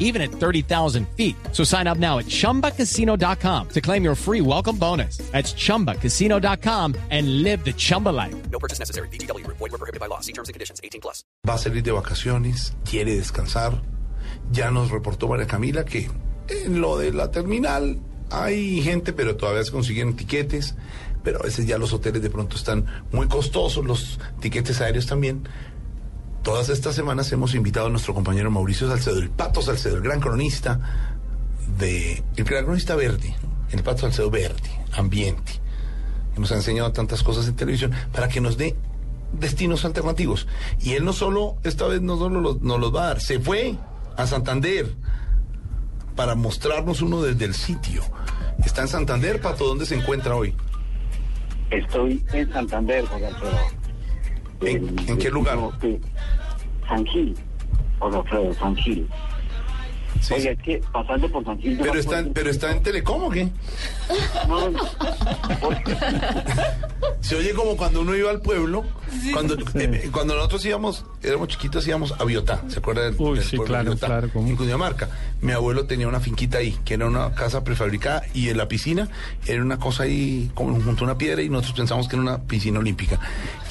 even at 30,000 feet. So sign up now at chumbacasino.com to claim your free welcome bonus. That's chumbacasino.com and live the Chumba life. No purchase necessary. BGW. Void were prohibited by law. See terms and conditions. 18 plus. va a salir de vacaciones, quiere descansar. Ya nos reportó María Camila que en lo de la terminal hay gente, pero todavía se consiguen tiquetes. Pero a veces ya los hoteles de pronto están muy costosos, los tiquetes aéreos también. Todas estas semanas hemos invitado a nuestro compañero Mauricio Salcedo, el Pato Salcedo, el gran cronista de. El gran cronista verde, el Pato Salcedo verde, ambiente. que Nos ha enseñado tantas cosas en televisión para que nos dé destinos alternativos. Y él no solo, esta vez no solo los- nos los va a dar, se fue a Santander para mostrarnos uno desde el sitio. Está en Santander, Pato, ¿dónde se encuentra hoy? Estoy en Santander, José Alfredo. ¿En- El- en qué lugar? Sí. San Gil, José Alfredo, San Gil. Sí, Oiga, es que pasando por San Gil... pero, está, pero está en Telecom, ¿o qué? No, no, Se oye como cuando uno iba al pueblo, cuando, eh, cuando nosotros íbamos, éramos chiquitos, íbamos a Biotá, ¿se acuerda del, Uy, del sí, claro, Biotá? claro, ¿cómo? En Cundinamarca. Mi abuelo tenía una finquita ahí, que era una casa prefabricada, y en la piscina era una cosa ahí, como junto a una piedra, y nosotros pensamos que era una piscina olímpica.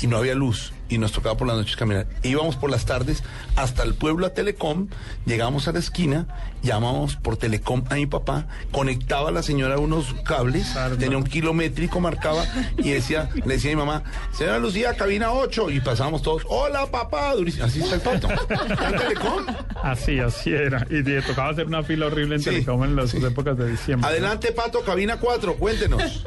Y no había luz, y nos tocaba por las noches caminar. Íbamos por las tardes hasta el pueblo a Telecom, llegamos a la esquina, llamamos por Telecom a mi papá, conectaba a la señora unos cables, tenía un kilométrico, marcaba y decía, le decía a mi mamá, señora Lucía, cabina 8, y pasábamos todos, hola papá, durísimo, así está el pato. ¿Está en Telecom? Así, así era. Y te tocaba hacer una fila horrible en Sí, Telecom en las sí. épocas de diciembre. Adelante pato, cabina 4, cuéntenos.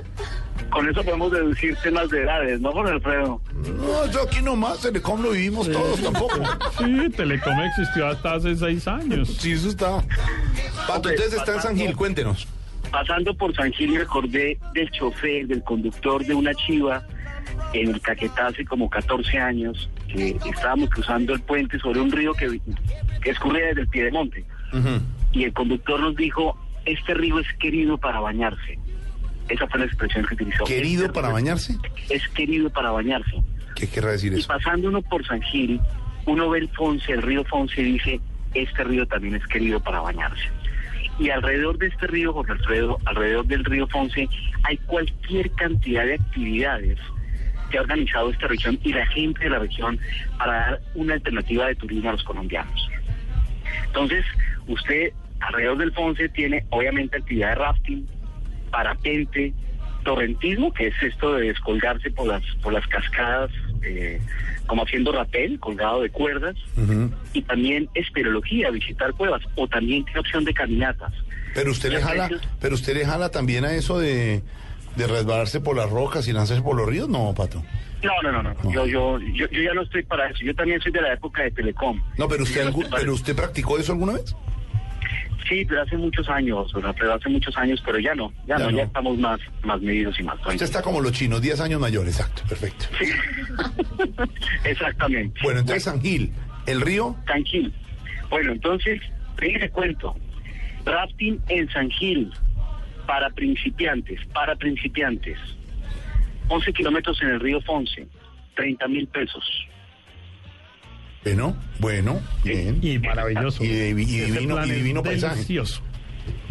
Con eso podemos deducir temas de edades, ¿no, José Alfredo? No, yo aquí nomás, Telecom lo vivimos todos tampoco. Sí, Telecom existió hasta hace seis años. Sí, eso está. Pato, Hombre, entonces está en San Gil, cuéntenos. Pasando por San Gil me recordé del chofer, del conductor de una chiva en el Caquetá hace como 14 años, que estábamos cruzando el puente sobre un río que, que escurre desde el Piedemonte. Ujú. Y el conductor nos dijo, este río es querido para bañarse. Esa fue la expresión que utilizó. ¿Querido Este para bañarse? Es querido para bañarse. ¿Qué querrá decir Y eso? pasando uno por San Gil, uno ve el Fonse, el río Fonse, y dice, este río también es querido para bañarse. Y alrededor de este río, Jorge Alfredo, alrededor del río Fonse, hay cualquier cantidad de actividades que ha organizado esta región y la gente de la región para dar una alternativa de turismo a los colombianos. Entonces, usted alrededor del Fonse tiene obviamente actividad de rafting, parapente, torrentismo, que es esto de descolgarse por las, por las cascadas, eh, como haciendo rapel, colgado de cuerdas, Ujú. y también esperología, visitar cuevas, o también tiene opción de caminatas. Pero usted le jala, pero usted le jala también a eso de, de resbalarse por las rocas y lanzarse por los ríos, no, Pato. No, no, no, no. Yo, yo, yo, yo ya no estoy para eso. Yo también soy de la época de Telecom. No, pero usted, pero usted practicó eso alguna vez? Sí, pero hace muchos años, ¿verdad? pero hace muchos años, pero ya no, ya, Ya no, no. ya estamos más, más medidos y más Usted tranquilos. está como los chinos, 10 años mayor, exacto, perfecto. Exactamente. Bueno, entonces San Gil, el río, San Gil. Bueno, entonces, le cuento. Rafting en San Gil para principiantes, para principiantes. 11 kilómetros en el río Fonse, 30 mil pesos. bueno, bueno, bien. Y maravilloso. Y de- y Ese divino- plan y es divino paisaje. Delicioso.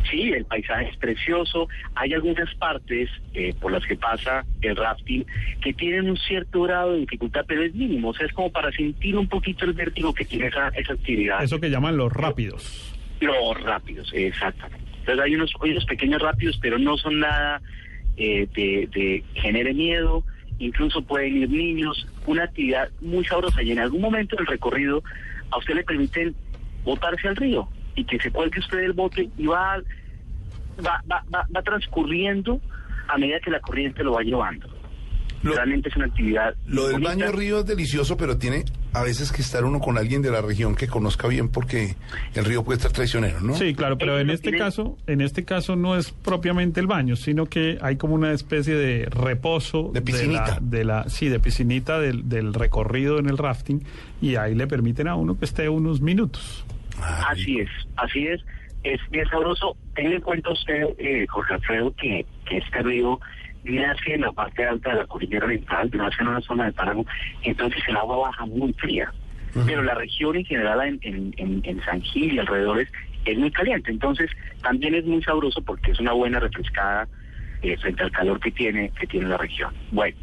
Sí, el paisaje es precioso. Hay algunas partes eh, por las que pasa el rafting que tienen un cierto grado de dificultad, pero es mínimo. O sea, es como para sentir un poquito el vértigo que tiene esa, esa actividad. Eso que llaman los rápidos. Los rápidos, exactamente. Entonces hay unos, hay unos pequeños rápidos, pero no son nada eh, de, de genere miedo. Incluso pueden ir niños. Una actividad muy sabrosa y en algún momento del recorrido a usted le permiten botarse al río y que se cuelgue usted del bote y va, va, va, va, va transcurriendo a medida que la corriente lo va llevando. Lo, Realmente es una actividad. lo del bonita. baño río es delicioso, pero tiene a veces que estar uno con alguien de la región que conozca bien porque el río puede estar traicionero, ¿no? Sí, claro, pero en este caso, en este caso no es propiamente el baño, sino que hay como una especie de reposo De piscinita. la, de la- sí, de piscinita del, del recorrido en el rafting y ahí le permiten a uno que esté unos minutos. Ah, Así es, así es. Es bien sabroso. Tenga en cuenta usted, eh, Jorge Alfredo, que, que este río nace en la parte alta de la cordillera oriental, nace en una zona de páramo, entonces el agua baja muy fría. Pero la región en general en, en, en, en San Gil y alrededores es muy caliente, entonces también es muy sabroso porque es una buena refrescada eh, frente al calor que tiene, que tiene la región. Bueno,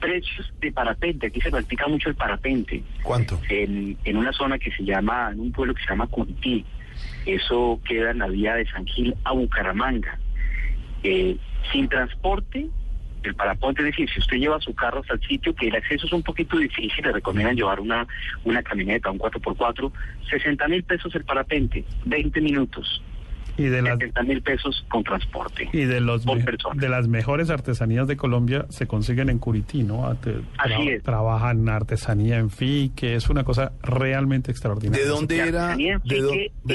precios de parapente, aquí se practica mucho el parapente ¿Cuánto? en, en una zona que se llama, en un pueblo que se llama Cuntí. Eso queda en la vía de San Gil a Bucaramanga. Eh, sin transporte, el paraponte, es decir, si usted lleva su carro hasta el sitio, que el acceso es un poquito difícil, le recomiendan llevar una, una camioneta, un 4x4, 60 mil pesos el parapente, 20 minutos, Y de las 70 mil pesos con transporte. y de los por me- persona. de las mejores artesanías de Colombia se consiguen en Curití, ¿no? Ah, te- Así es. Trabajan artesanía en fi, que es una cosa realmente extraordinaria. ¿De dónde era, de,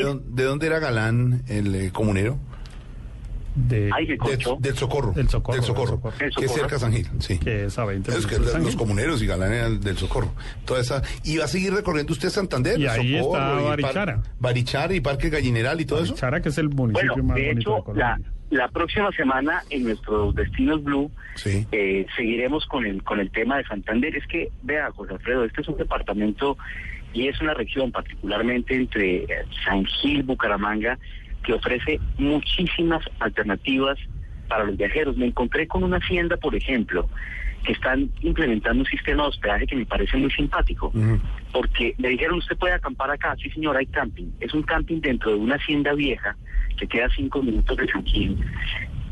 dó- de dónde era Galán, el eh, comunero? De, del Socorro. Del Socorro, Del Socorro. del Socorro. Del Que es cerca de San Gil, sí. que es a 20 Es que minutos de San los Gil. comuneros y Galán eran del Socorro. Toda esa, y va a seguir recorriendo usted Santander, Y el ahí Socorro, está y Par- Barichara. Barichara y Parque Gallineral y todo eso. Que es el municipio Bueno, más de bonito hecho, de Colombia. la, la próxima semana en nuestros destinos Blue Sí. eh, seguiremos con el con el tema de Santander. Es que, vea, José Alfredo, este es un departamento y es una región, particularmente entre San Gil, Bucaramanga, que ofrece muchísimas alternativas para los viajeros. Me encontré con una hacienda, por ejemplo, que están implementando un sistema de hospedaje que me parece muy simpático porque me dijeron, usted puede acampar acá. Sí, señor, hay camping. Es un camping dentro de una hacienda vieja que queda a cinco minutos de Gil.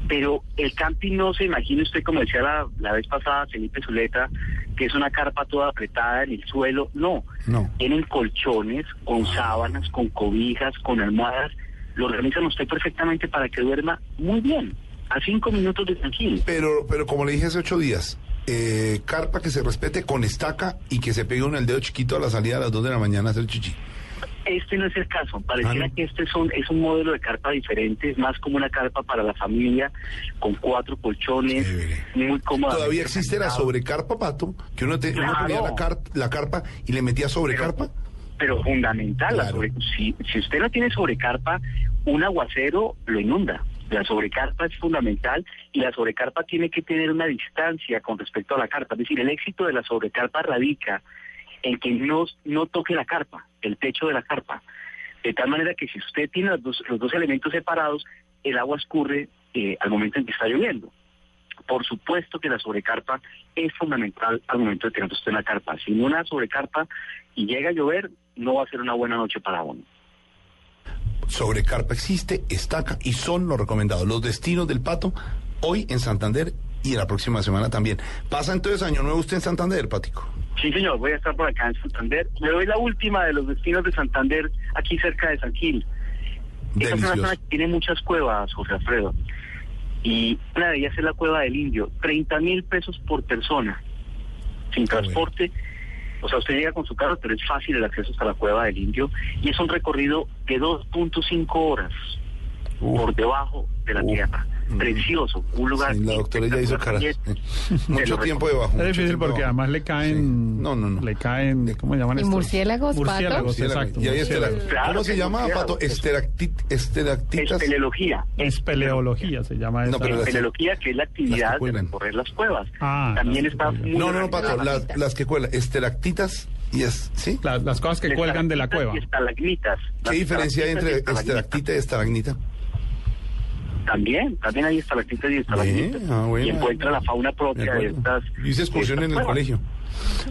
Pero el camping no se imagine usted, como decía la, la vez pasada Felipe Zuleta, que es una carpa toda apretada en el suelo. No, No. tienen colchones, con sábanas, con cobijas, con almohadas. Lo organizan usted perfectamente para que duerma muy bien, a cinco minutos de Gil. Pero, pero como le dije hace ocho días, eh, carpa que se respete con estaca y que se pegue uno el dedo chiquito a la salida a las dos de la mañana a hacer chichi. Este no es el caso. Pareciera Ah, ¿no? que este es un, es un modelo de carpa diferente, es más como una carpa para la familia, con cuatro colchones, Chévere. muy cómoda. Todavía existe la sobrecarpa, Pato, que uno, te, uno Claro. cogía la, car- la carpa y le metía sobrecarpa. Pero fundamental, la Claro. sobre- si, si usted no tiene sobrecarpa, un aguacero lo inunda. La sobrecarpa es fundamental y la sobrecarpa tiene que tener una distancia con respecto a la carpa. Es decir, el éxito de la sobrecarpa radica en que no, no toque la carpa, el techo de la carpa. De tal manera que si usted tiene los dos, los dos elementos separados, el agua escurre eh, al momento en que está lloviendo. Por supuesto que la sobrecarpa es fundamental al momento de tener usted una carpa. Sin una sobrecarpa y llega a llover, no va a ser una buena noche para uno. Sobrecarpa existe, estaca y son los recomendados. Los destinos del Pato hoy en Santander y la próxima semana también. ¿Pasa entonces Año Nuevo usted en Santander, Patico? Sí, señor, voy a estar por acá en Santander. Le doy la última de los destinos de Santander, aquí cerca de San Gil. Esta es una zona que tiene muchas cuevas, José Alfredo. Y una de ellas es la cueva del Indio. 30 mil pesos por persona, sin bueno. O sea, usted llega con su carro, pero es fácil el acceso hasta la cueva del Indio. Y es un recorrido de 2.5 horas por debajo de la tierra. Precioso, un lugar. Sí, la doctora ya hizo caras. mucho tiempo debajo. Es difícil porque debajo. además le caen. Sí. No, no, no. Le caen. ¿Cómo llaman ¿Y estos? murciélagos, Pato? Murciélagos, Sí, exacto. y ahí murciélagos. Claro ¿Cómo se llama. Pato? Estelactitas. Espeleología. Espeleología se llama No, pero las- Espeleología, que es la actividad de recorrer las cuevas. Ah, También está No, no, no, Pato, las, las que cuelan. Estelactitas y es, ¿sí? La- las cosas que cuelgan de la cueva. Y estalagmitas. ¿Qué diferencia hay entre estelactita y estalagmita? También, también hay estalactitas y estalagmitas. Ah, bueno. y encuentra la fauna propia de estas. Hice excursión en el colegio.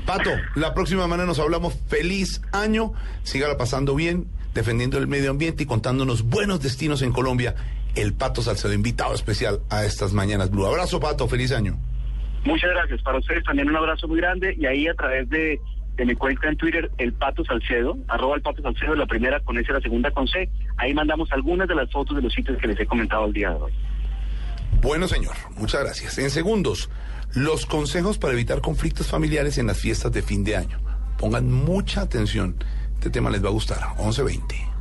Pato, la próxima semana nos hablamos. Feliz año. Sígala pasando bien, defendiendo el medio ambiente y contándonos buenos destinos en Colombia. El Pato Salcedo, invitado especial a estas mañanas Blue. Abrazo, Pato. Feliz año. Muchas gracias. Para ustedes también un abrazo muy grande. Y ahí a través de, de mi cuenta en Twitter, el Pato Salcedo, arroba el Pato Salcedo, la primera con S, la segunda con C. Ahí mandamos algunas de las fotos de los sitios que les he comentado el día de hoy. Bueno, señor, muchas gracias. En segundos, los consejos para evitar conflictos familiares en las fiestas de fin de año. Pongan mucha atención. Este tema les va a gustar. 11.20.